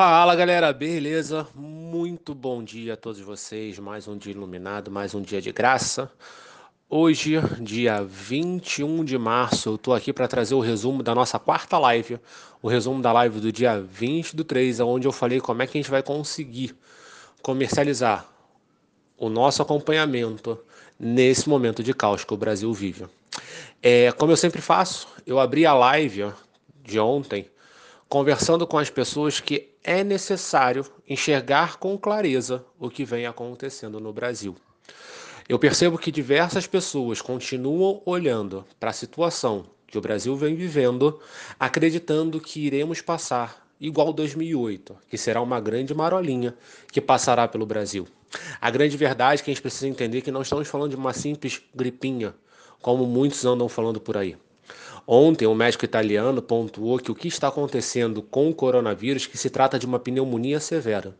Fala galera, beleza? Muito bom dia a todos vocês. Mais um dia iluminado, mais um dia de graça. Hoje, dia 21 de março, eu estou aqui para trazer o resumo da nossa quarta live, o resumo da live do dia 20 do 3, onde eu falei como é que a gente vai conseguir comercializar o nosso acompanhamento nesse momento de caos que o Brasil vive. É, como eu sempre faço, eu abri a live de ontem conversando com as pessoas que é necessário enxergar com clareza o que vem acontecendo no Brasil. Eu percebo que diversas pessoas continuam olhando para a situação que o Brasil vem vivendo, acreditando que iremos passar igual 2008, que será uma grande marolinha que passará pelo Brasil. A grande verdade é que a gente precisa entender que não estamos falando de uma simples gripinha, como muitos andam falando por aí. Ontem, um médico italiano pontuou que o que está acontecendo com o coronavírus que se trata de uma pneumonia severa.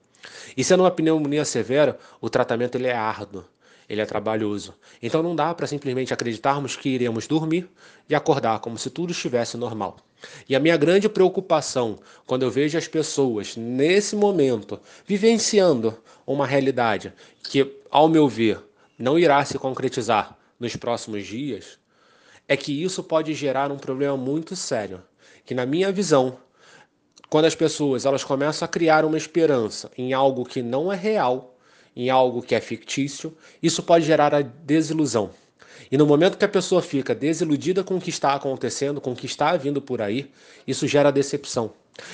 E sendo uma pneumonia severa, o tratamento ele é árduo, ele é trabalhoso. Então não dá para simplesmente acreditarmos que iremos dormir e acordar como se tudo estivesse normal. E a minha grande preocupação quando eu vejo as pessoas nesse momento vivenciando uma realidade que, ao meu ver, não irá se concretizar nos próximos dias, é que isso pode gerar um problema muito sério, que na minha visão, quando as pessoas elas começam a criar uma esperança em algo que não é real, em algo que é fictício, isso pode gerar a desilusão. E no momento que a pessoa fica desiludida com o que está acontecendo, com o que está vindo por aí, isso gera decepção.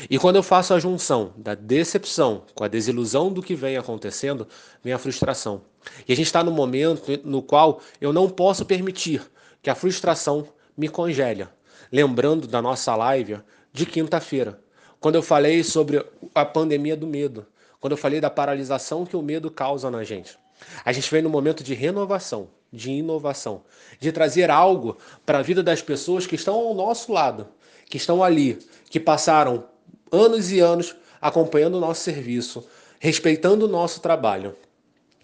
E quando eu faço a junção da decepção com a desilusão do que vem acontecendo, vem a frustração. E a gente está no momento no qual eu não posso permitir que a frustração me congela. Lembrando da nossa live de quinta-feira, quando eu falei sobre a pandemia do medo, quando eu falei da paralisação que o medo causa na gente. A gente vem no momento de renovação, de inovação, de trazer algo para a vida das pessoas que estão ao nosso lado, que estão ali, que passaram anos e anos acompanhando o nosso serviço, respeitando o nosso trabalho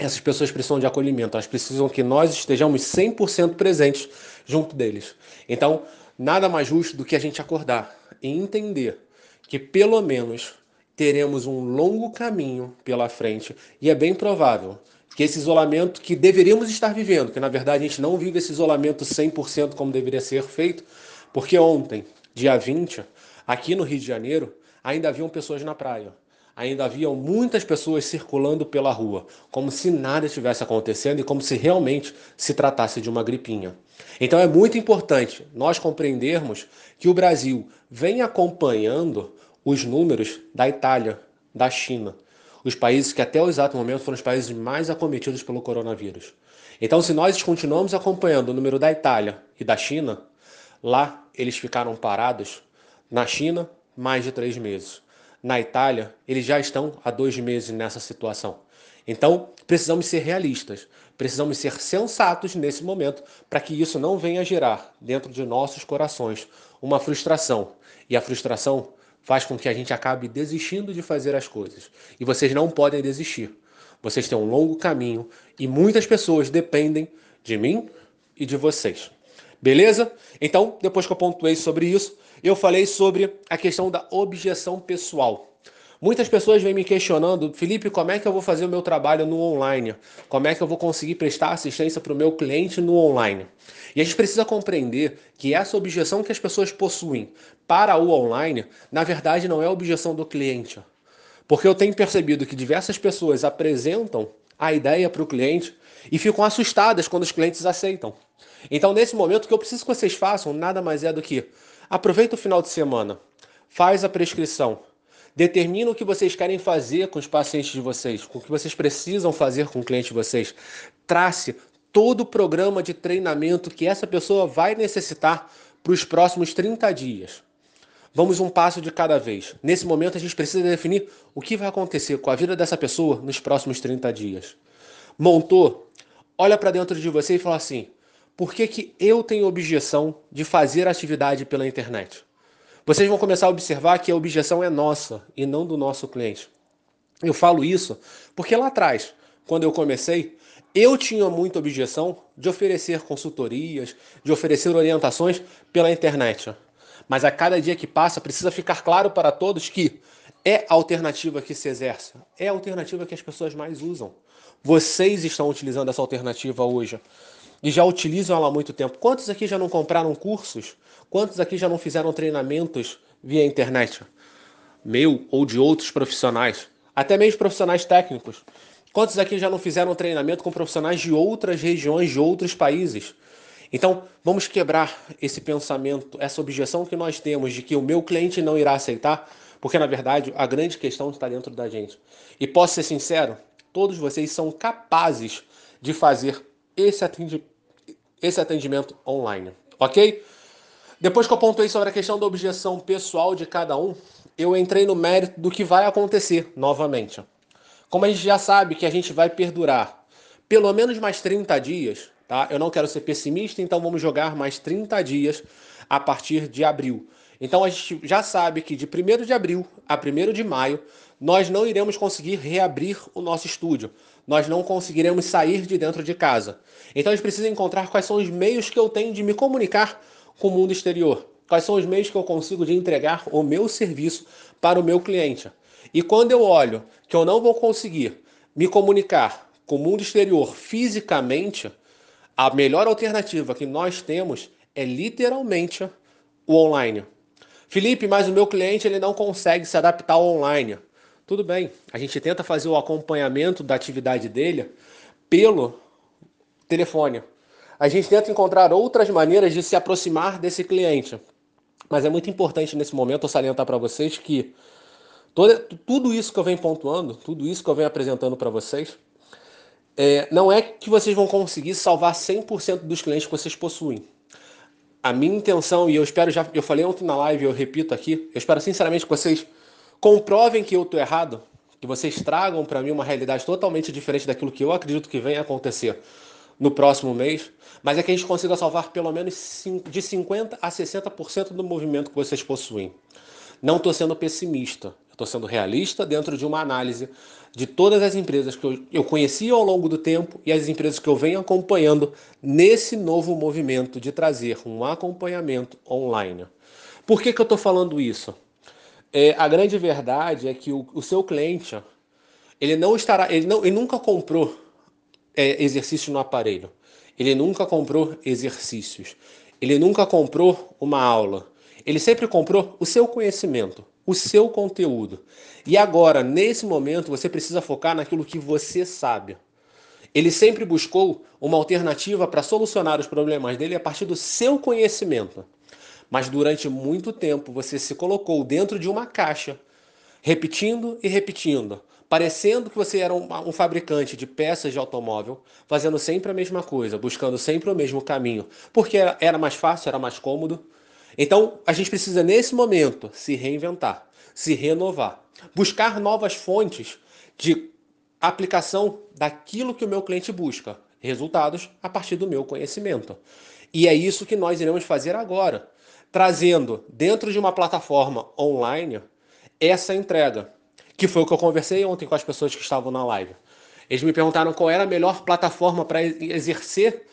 essas pessoas precisam de acolhimento, elas precisam que nós estejamos 100% presentes junto deles. Então, nada mais justo do que a gente acordar e entender que pelo menos teremos um longo caminho pela frente. E é bem provável que esse isolamento que deveríamos estar vivendo, que na verdade a gente não vive esse isolamento 100% como deveria ser feito, porque ontem, dia 20, aqui no Rio de Janeiro, ainda haviam pessoas na praia ainda haviam muitas pessoas circulando pela rua, como se nada estivesse acontecendo e como se realmente se tratasse de uma gripinha. Então é muito importante nós compreendermos que o Brasil vem acompanhando os números da Itália, da China, os países que até o exato momento foram os países mais acometidos pelo coronavírus. Então, se nós continuamos acompanhando o número da Itália e da China, lá eles ficaram parados, na China, mais de três meses na Itália, eles já estão há dois meses nessa situação. Então, precisamos ser realistas, precisamos ser sensatos nesse momento para que isso não venha gerar dentro de nossos corações uma frustração. E a frustração faz com que a gente acabe desistindo de fazer as coisas. E vocês não podem desistir. Vocês têm um longo caminho e muitas pessoas dependem de mim e de vocês. Beleza? Então, depois que eu pontuei sobre isso, eu falei sobre a questão da objeção pessoal. Muitas pessoas vêm me questionando, Felipe, como é que eu vou fazer o meu trabalho no online? Como é que eu vou conseguir prestar assistência para o meu cliente no online? E a gente precisa compreender que essa objeção que as pessoas possuem para o online, na verdade, não é a objeção do cliente. Porque eu tenho percebido que diversas pessoas apresentam a ideia para o cliente e ficam assustadas quando os clientes aceitam. Então, nesse momento, o que eu preciso que vocês façam nada mais é do que aproveita o final de semana, faz a prescrição, determina o que vocês querem fazer com os pacientes de vocês, o que vocês precisam fazer com o cliente de vocês. Trace todo o programa de treinamento que essa pessoa vai necessitar para os próximos 30 dias. Vamos um passo de cada vez. Nesse momento, a gente precisa definir o que vai acontecer com a vida dessa pessoa nos próximos 30 dias. Montou? Olha para dentro de você e fala assim: por que, que eu tenho objeção de fazer atividade pela internet? Vocês vão começar a observar que a objeção é nossa e não do nosso cliente. Eu falo isso porque lá atrás, quando eu comecei, eu tinha muita objeção de oferecer consultorias, de oferecer orientações pela internet. Mas a cada dia que passa, precisa ficar claro para todos que é a alternativa que se exerce, é a alternativa que as pessoas mais usam. Vocês estão utilizando essa alternativa hoje e já utilizam ela há muito tempo. Quantos aqui já não compraram cursos? Quantos aqui já não fizeram treinamentos via internet? Meu ou de outros profissionais, até mesmo profissionais técnicos. Quantos aqui já não fizeram treinamento com profissionais de outras regiões, de outros países? Então, vamos quebrar esse pensamento, essa objeção que nós temos de que o meu cliente não irá aceitar, porque na verdade a grande questão está dentro da gente. E posso ser sincero, todos vocês são capazes de fazer esse, atendi esse atendimento online, ok? Depois que eu pontuei sobre a questão da objeção pessoal de cada um, eu entrei no mérito do que vai acontecer novamente. Como a gente já sabe que a gente vai perdurar pelo menos mais 30 dias, tá? Eu não quero ser pessimista, então vamos jogar mais 30 dias a partir de abril. Então a gente já sabe que de 1 de abril a 1 de maio nós não iremos conseguir reabrir o nosso estúdio. Nós não conseguiremos sair de dentro de casa. Então a gente precisa encontrar quais são os meios que eu tenho de me comunicar com o mundo exterior. Quais são os meios que eu consigo de entregar o meu serviço para o meu cliente. E quando eu olho que eu não vou conseguir me comunicar com o mundo exterior fisicamente, a melhor alternativa que nós temos é literalmente o online. Felipe, mas o meu cliente ele não consegue se adaptar ao online. Tudo bem, a gente tenta fazer o acompanhamento da atividade dele pelo telefone. A gente tenta encontrar outras maneiras de se aproximar desse cliente. Mas é muito importante nesse momento eu salientar para vocês que tudo isso que eu venho pontuando, tudo isso que eu venho apresentando para vocês, é, não é que vocês vão conseguir salvar 100% dos clientes que vocês possuem a minha intenção, e eu espero já, eu falei ontem na live, eu repito aqui, eu espero sinceramente que vocês comprovem que eu estou errado, que vocês tragam para mim uma realidade totalmente diferente daquilo que eu acredito que venha acontecer no próximo mês, mas é que a gente consiga salvar pelo menos de 50% a 60% do movimento que vocês possuem. Não estou sendo pessimista, estou sendo realista dentro de uma análise de todas as empresas que eu, conheci ao longo do tempo e as empresas que eu venho acompanhando nesse novo movimento de trazer um acompanhamento online. Por que, que eu estou falando isso? É, a grande verdade é que o, o, seu cliente ele não estará, ele, não, ele nunca comprou é, exercício no aparelho, ele nunca comprou exercícios, ele nunca comprou uma aula, ele sempre comprou o seu conhecimento o seu conteúdo. E agora, nesse momento, você precisa focar naquilo que você sabe. Ele sempre buscou uma alternativa para solucionar os problemas dele a partir do seu conhecimento. Mas durante muito tempo você se colocou dentro de uma caixa, repetindo e repetindo, parecendo que você era um, um, fabricante de peças de automóvel, fazendo sempre a mesma coisa, buscando sempre o mesmo caminho, porque era, era mais fácil, era mais cômodo, então, a gente precisa, nesse momento, se reinventar, se renovar, buscar novas fontes de aplicação daquilo que o meu cliente busca, resultados a partir do meu conhecimento. E é isso que nós iremos fazer agora, trazendo dentro de uma plataforma online essa entrega, que foi o que eu conversei ontem com as pessoas que estavam na live. Eles me perguntaram qual era a melhor plataforma para exercer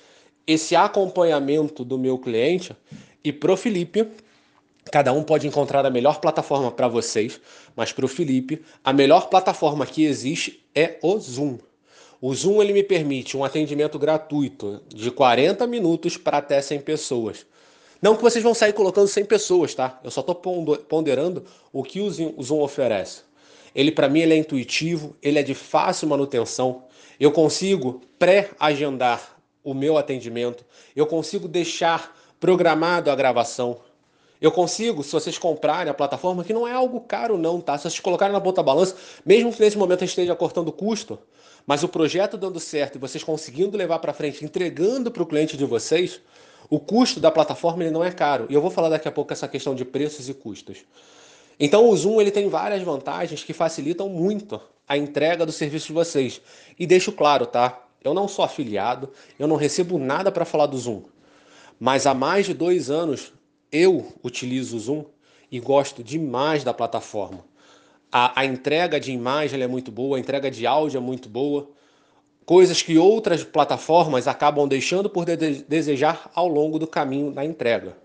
esse acompanhamento do meu cliente e pro Felipe, cada um pode encontrar a melhor plataforma para vocês, mas pro Felipe, a melhor plataforma que existe é o Zoom. O Zoom ele me permite um atendimento gratuito de 40 minutos para até 100 pessoas. Não que vocês vão sair colocando 100 pessoas, tá? Eu só estou ponderando o que o Zoom oferece. Ele para mim ele é intuitivo, ele é de fácil manutenção. Eu consigo pré-agendar o meu atendimento. Eu consigo deixar programado a gravação. Eu consigo, se vocês comprarem a plataforma, que não é algo caro não, tá? Se vocês colocarem na ponta balança, mesmo que nesse momento esteja cortando custo, mas o projeto dando certo e vocês conseguindo levar para frente, entregando para o cliente de vocês, o custo da plataforma ele não é caro. E eu vou falar daqui a pouco essa questão de preços e custos. Então o Zoom ele tem várias vantagens que facilitam muito a entrega do serviço de vocês. E deixo claro, tá? Eu não sou afiliado, eu não recebo nada para falar do Zoom. Mas há mais de dois anos eu utilizo o Zoom e gosto demais da plataforma. A, a entrega de imagem é muito boa, a entrega de áudio é muito boa. Coisas que outras plataformas acabam deixando por de desejar ao longo do caminho da entrega.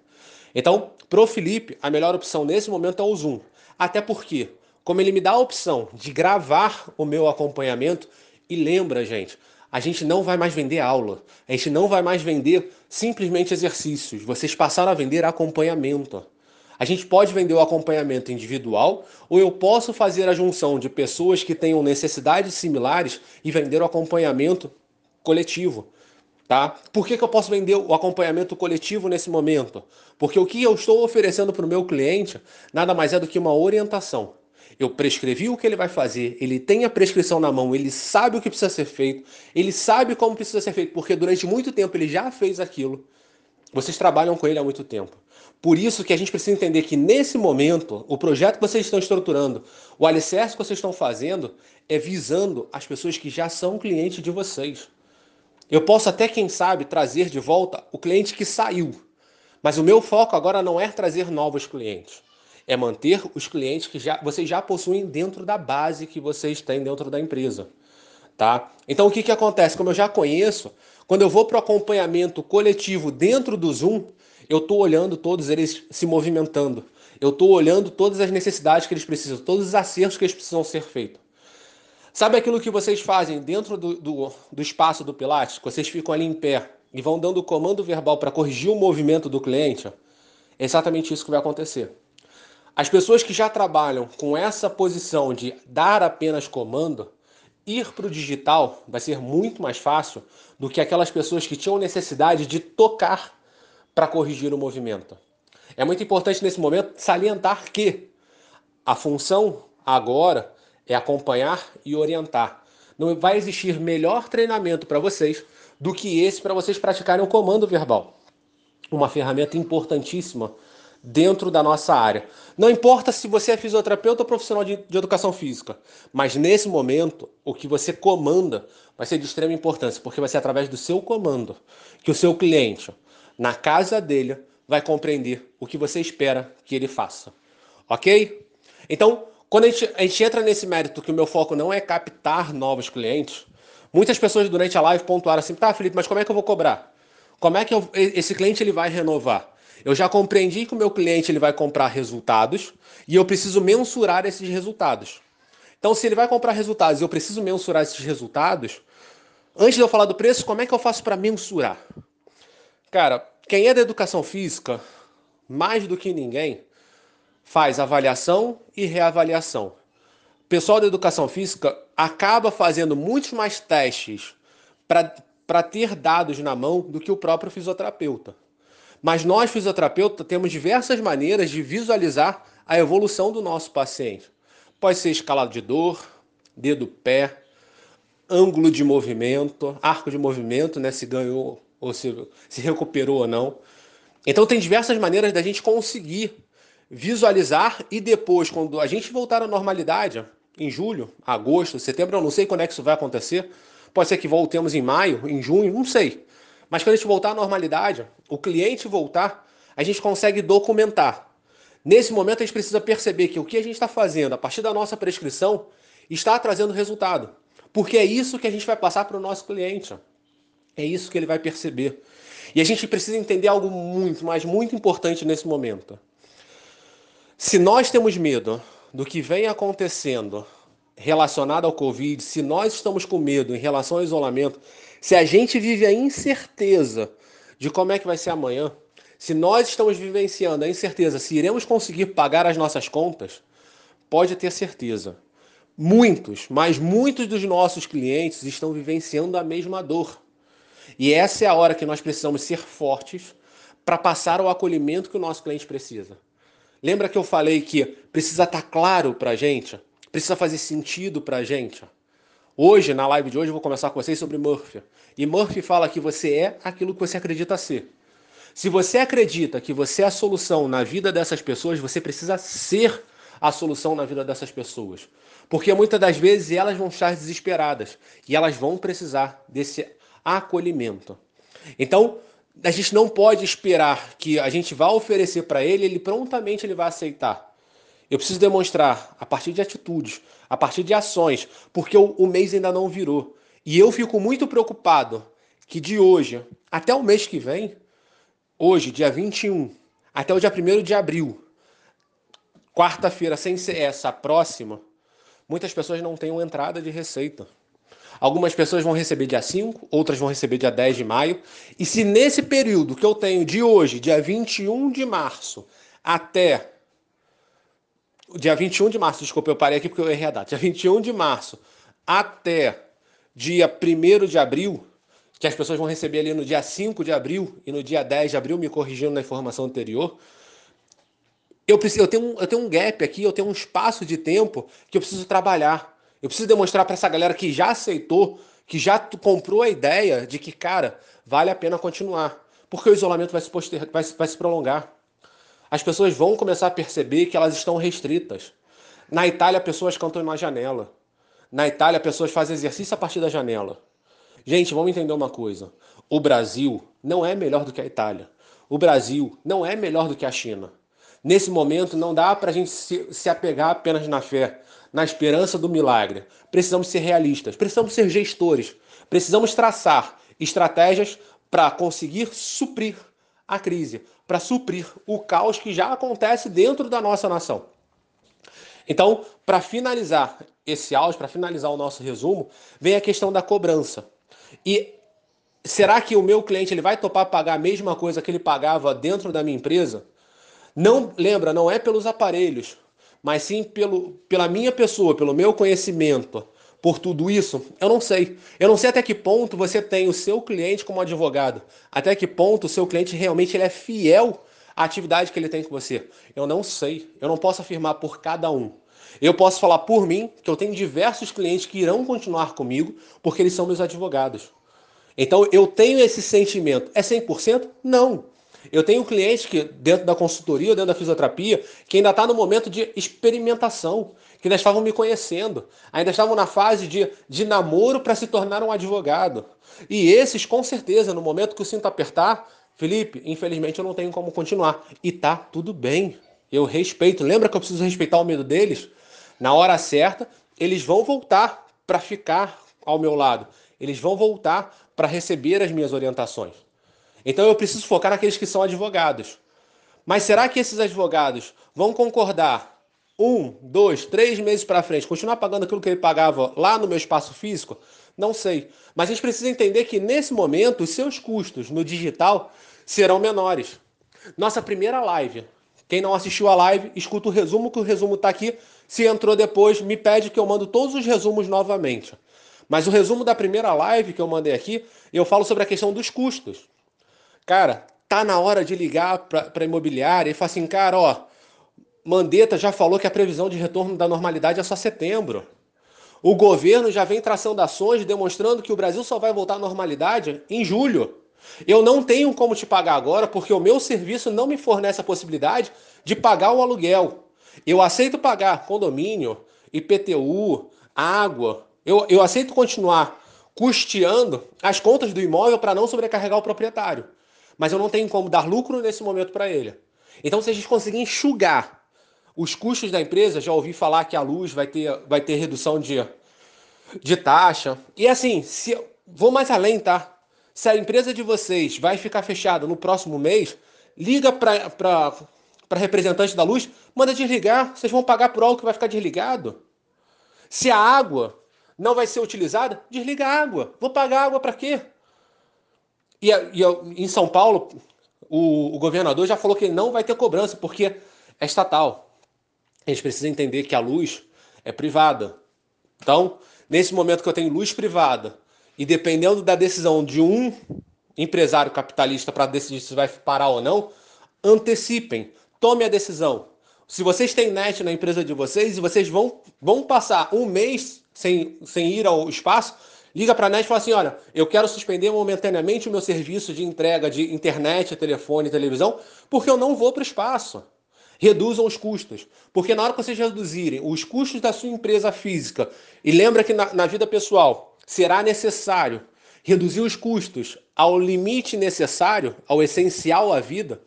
Então, para o Felipe, a melhor opção nesse momento é o Zoom. Até porque como ele me dá a opção de gravar o meu acompanhamento. E lembra, gente, a gente não vai mais vender aula, a gente não vai mais vender simplesmente exercícios. Vocês passaram a vender acompanhamento. A gente pode vender o acompanhamento individual ou eu posso fazer a junção de pessoas que tenham necessidades similares e vender o acompanhamento coletivo. Tá? Por que, que eu posso vender o acompanhamento coletivo nesse momento? Porque o que eu estou oferecendo para o meu cliente nada mais é do que uma orientação. Eu prescrevi o que ele vai fazer, ele tem a prescrição na mão, ele sabe o que precisa ser feito, ele sabe como precisa ser feito, porque durante muito tempo ele já fez aquilo. Vocês trabalham com ele há muito tempo. Por isso que a gente precisa entender que nesse momento, o projeto que vocês estão estruturando, o alicerce que vocês estão fazendo, é visando as pessoas que já são clientes de vocês. Eu posso até, quem sabe, trazer de volta o cliente que saiu. Mas o meu foco agora não é trazer novos clientes. É manter os clientes que já, vocês já possuem dentro da base que vocês têm dentro da empresa. Tá? Então o que, que acontece? Como eu já conheço, quando eu vou para o acompanhamento coletivo dentro do Zoom, eu estou olhando todos eles se movimentando. Eu estou olhando todas as necessidades que eles precisam, todos os acertos que eles precisam ser feitos. Sabe aquilo que vocês fazem dentro do, do, do espaço do Pilates? Vocês ficam ali em pé e vão dando comando verbal para corrigir o movimento do cliente? É exatamente isso que vai acontecer. As pessoas que já trabalham com essa posição de dar apenas comando, ir para o digital vai ser muito mais fácil do que aquelas pessoas que tinham necessidade de tocar para corrigir o movimento. É muito importante nesse momento salientar que a função agora é acompanhar e orientar. Não vai existir melhor treinamento para vocês do que esse para vocês praticarem o comando verbal. Uma ferramenta importantíssima dentro da nossa área. Não importa se você é fisioterapeuta ou profissional de, de, educação física, mas nesse momento, o que você comanda vai ser de extrema importância, porque vai ser através do seu comando que o seu cliente, na casa dele, vai compreender o que você espera que ele faça. Ok? Então, quando a gente, a gente entra nesse mérito que o meu foco não é captar novos clientes, muitas pessoas durante a live pontuaram assim, tá, Felipe, mas como é que eu vou cobrar? Como é que eu, esse cliente ele vai renovar? Eu já compreendi que o meu cliente ele vai comprar resultados e eu preciso mensurar esses resultados. Então, se ele vai comprar resultados e eu preciso mensurar esses resultados, antes de eu falar do preço, como é que eu faço para mensurar? Cara, quem é da educação física, mais do que ninguém, faz avaliação e reavaliação. O pessoal da educação física acaba fazendo muitos mais testes para ter dados na mão do que o próprio fisioterapeuta. Mas nós, fisioterapeutas, temos diversas maneiras de visualizar a evolução do nosso paciente. Pode ser escalado de dor, dedo pé, ângulo de movimento, arco de movimento, né, se ganhou ou se, se recuperou ou não. Então tem diversas maneiras da gente conseguir visualizar e depois, quando a gente voltar à normalidade, em julho, agosto, setembro, eu não sei quando é que isso vai acontecer. Pode ser que voltemos em maio, em junho, não sei. Mas quando a gente voltar à normalidade, o cliente voltar, a gente consegue documentar. Nesse momento, a gente precisa perceber que o que a gente está fazendo a partir da nossa prescrição está trazendo resultado. Porque é isso que a gente vai passar para o nosso cliente. É isso que ele vai perceber. E a gente precisa entender algo muito, mas muito importante nesse momento. Se nós temos medo do que vem acontecendo relacionado ao Covid, se nós estamos com medo em relação ao isolamento, se a gente vive a incerteza de como é que vai ser amanhã, se nós estamos vivenciando a incerteza se iremos conseguir pagar as nossas contas, pode ter certeza. Muitos, mas muitos dos nossos clientes estão vivenciando a mesma dor. E essa é a hora que nós precisamos ser fortes para passar o acolhimento que o nosso cliente precisa. Lembra que eu falei que precisa estar tá claro para a gente? Precisa fazer sentido para a gente? Hoje, na live de hoje, eu vou conversar com vocês sobre Murphy. E Murphy fala que você é aquilo que você acredita ser. Se você acredita que você é a solução na vida dessas pessoas, você precisa ser a solução na vida dessas pessoas. Porque muitas das vezes elas vão estar desesperadas e elas vão precisar desse acolhimento. Então, a gente não pode esperar que a gente vá oferecer para ele, ele prontamente ele vai aceitar. Eu preciso demonstrar a partir de atitudes, a partir de ações, porque o, o mês ainda não virou. E eu fico muito preocupado que de hoje até o mês que vem, hoje, dia 21, até o dia 1 de abril, quarta-feira, sem ser essa próxima, muitas pessoas não uma entrada de receita. Algumas pessoas vão receber dia 5, outras vão receber dia 10 de maio. E se nesse período que eu tenho de hoje, dia 21 de março, até. Dia 21 de março, desculpa, eu parei aqui porque eu errei a data. Dia 21 de março até dia 1 de abril, que as pessoas vão receber ali no dia 5 de abril e no dia 10 de abril, me corrigindo na informação anterior. Eu, preciso, eu, tenho um, eu tenho um gap aqui, eu tenho um espaço de tempo que eu preciso trabalhar. Eu preciso demonstrar para essa galera que já aceitou, que já comprou a ideia de que, cara, vale a pena continuar. Porque o isolamento vai se, poster, vai, vai se prolongar. As pessoas vão começar a perceber que elas estão restritas. Na Itália, pessoas cantam na janela. Na Itália, pessoas fazem exercício a partir da janela. Gente, vamos entender uma coisa. O Brasil não é melhor do que a Itália. O Brasil não é melhor do que a China. Nesse momento, não dá para a gente se, se apegar apenas na fé na esperança do milagre. Precisamos ser realistas, precisamos ser gestores, precisamos traçar estratégias para conseguir suprir a crise, para suprir o caos que já acontece dentro da nossa nação. Então, para finalizar esse áudio, para finalizar o nosso resumo, vem a questão da cobrança. E será que o meu cliente ele vai topar pagar a mesma coisa que ele pagava dentro da minha empresa? Não lembra, não é pelos aparelhos, mas sim pelo, pela minha pessoa, pelo meu conhecimento, por tudo isso, eu não sei. Eu não sei até que ponto você tem o seu cliente como advogado, até que ponto o seu cliente realmente ele é fiel à atividade que ele tem com você. Eu não sei. Eu não posso afirmar por cada um. Eu posso falar por mim que eu tenho diversos clientes que irão continuar comigo porque eles são meus advogados. Então eu tenho esse sentimento. É 100%? Não. Eu tenho clientes que, dentro da consultoria, dentro da fisioterapia, que ainda está no momento de experimentação, que ainda estavam me conhecendo, ainda estavam na fase de, de namoro para se tornar um advogado. E esses, com certeza, no momento que o cinto apertar, Felipe, infelizmente eu não tenho como continuar. E tá tudo bem. Eu respeito. Lembra que eu preciso respeitar o medo deles? Na hora certa, eles vão voltar para ficar ao meu lado. Eles vão voltar para receber as minhas orientações. Então eu preciso focar naqueles que são advogados. Mas será que esses advogados vão concordar um, dois, três meses para frente, continuar pagando aquilo que ele pagava lá no meu espaço físico? Não sei. Mas a gente precisa entender que nesse momento os seus custos no digital serão menores. Nossa primeira live. Quem não assistiu a live, escuta o resumo, que o resumo está aqui. Se entrou depois, me pede que eu mando todos os resumos novamente. Mas o resumo da primeira live que eu mandei aqui, eu falo sobre a questão dos custos. Cara, tá na hora de ligar para imobiliária e falar assim, cara, ó, Mandetta já falou que a previsão de retorno da normalidade é só setembro. O governo já vem traçando ações demonstrando que o Brasil só vai voltar à normalidade em julho. Eu não tenho como te pagar agora porque o meu serviço não me fornece a possibilidade de pagar o aluguel. Eu aceito pagar condomínio, IPTU, água. Eu, eu aceito continuar custeando as contas do imóvel para não sobrecarregar o proprietário mas eu não tenho como dar lucro nesse momento para ele. Então, se a gente conseguir enxugar os custos da empresa, já ouvi falar que a luz vai ter, vai ter redução de, de taxa. E assim, se vou mais além, tá? Se a empresa de vocês vai ficar fechada no próximo mês, liga para representante da luz, manda desligar, vocês vão pagar por algo que vai ficar desligado. Se a água não vai ser utilizada, desliga a água. Vou pagar água para quê? E, e em São Paulo, o, o, governador já falou que não vai ter cobrança, porque é estatal. A gente precisa entender que a luz é privada. Então, nesse momento que eu tenho luz privada, e dependendo da decisão de um empresário capitalista para decidir se vai parar ou não, antecipem, tome a decisão. Se vocês têm net na empresa de vocês e vocês vão, vão passar um mês sem, sem ir ao espaço, liga para a NET e fala assim: olha, eu quero suspender momentaneamente o meu serviço de entrega de internet, telefone, televisão, porque eu não vou para o espaço. Reduzam os custos. Porque na hora que vocês reduzirem os custos da sua empresa física, e lembra que na, na vida pessoal será necessário reduzir os custos ao limite necessário, ao essencial à vida,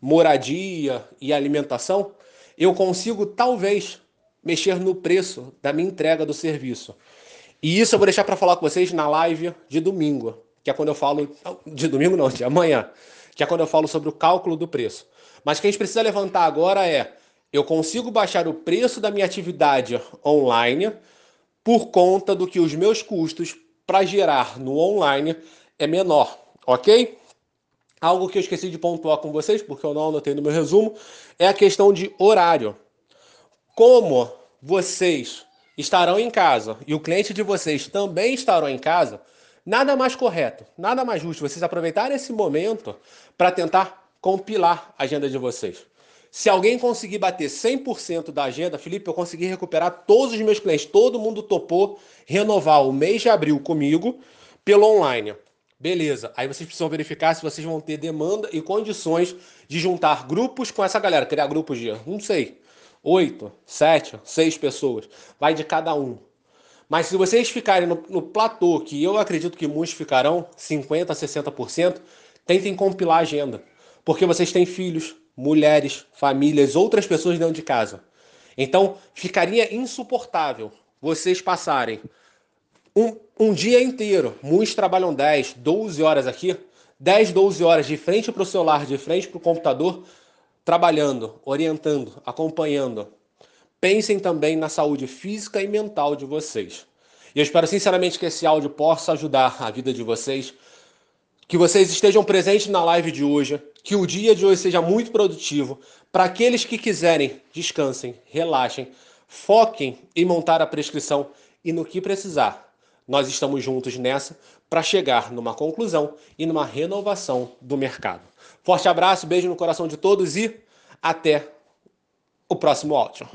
moradia e alimentação, eu consigo talvez mexer no preço da minha entrega do serviço. E isso eu vou deixar para falar com vocês na live de domingo, que é quando eu falo. De domingo não, de amanhã, que é quando eu falo sobre o cálculo do preço. Mas o que a gente precisa levantar agora é Eu consigo baixar o preço da minha atividade online por conta do que os meus custos para gerar no online é menor, ok? Algo que eu esqueci de pontuar com vocês, porque eu não anotei no meu resumo, é a questão de horário. Como vocês estarão em casa e o cliente de vocês também estarão em casa, nada mais correto, nada mais justo vocês aproveitarem esse momento para tentar compilar a agenda de vocês. Se alguém conseguir bater 100% da agenda, Felipe, eu consegui recuperar todos os meus clientes, todo mundo topou renovar o mês de abril comigo pelo online. Beleza, aí vocês precisam verificar se vocês vão ter demanda e condições de juntar grupos com essa galera, criar grupos de, não sei, oito, sete, seis pessoas, vai de cada um. Mas se vocês ficarem no, no platô, que eu acredito que muitos ficarão, 50%, 60%, tentem compilar a agenda. Porque vocês têm filhos, mulheres, famílias, outras pessoas dentro de casa. Então, ficaria insuportável vocês passarem um, um dia inteiro, muitos trabalham 10, 12 horas aqui, 10, 12 horas de frente para o celular, de frente para o computador, trabalhando, orientando, acompanhando. Pensem também na saúde física e mental de vocês. E eu espero sinceramente que esse áudio possa ajudar a vida de vocês, que vocês estejam presentes na live de hoje, que o dia de hoje seja muito produtivo. Para aqueles que quiserem, descansem, relaxem, foquem em montar a prescrição e no que precisar nós estamos juntos nessa para chegar numa conclusão e numa renovação do mercado. Forte abraço, beijo no coração de todos e até o próximo áudio.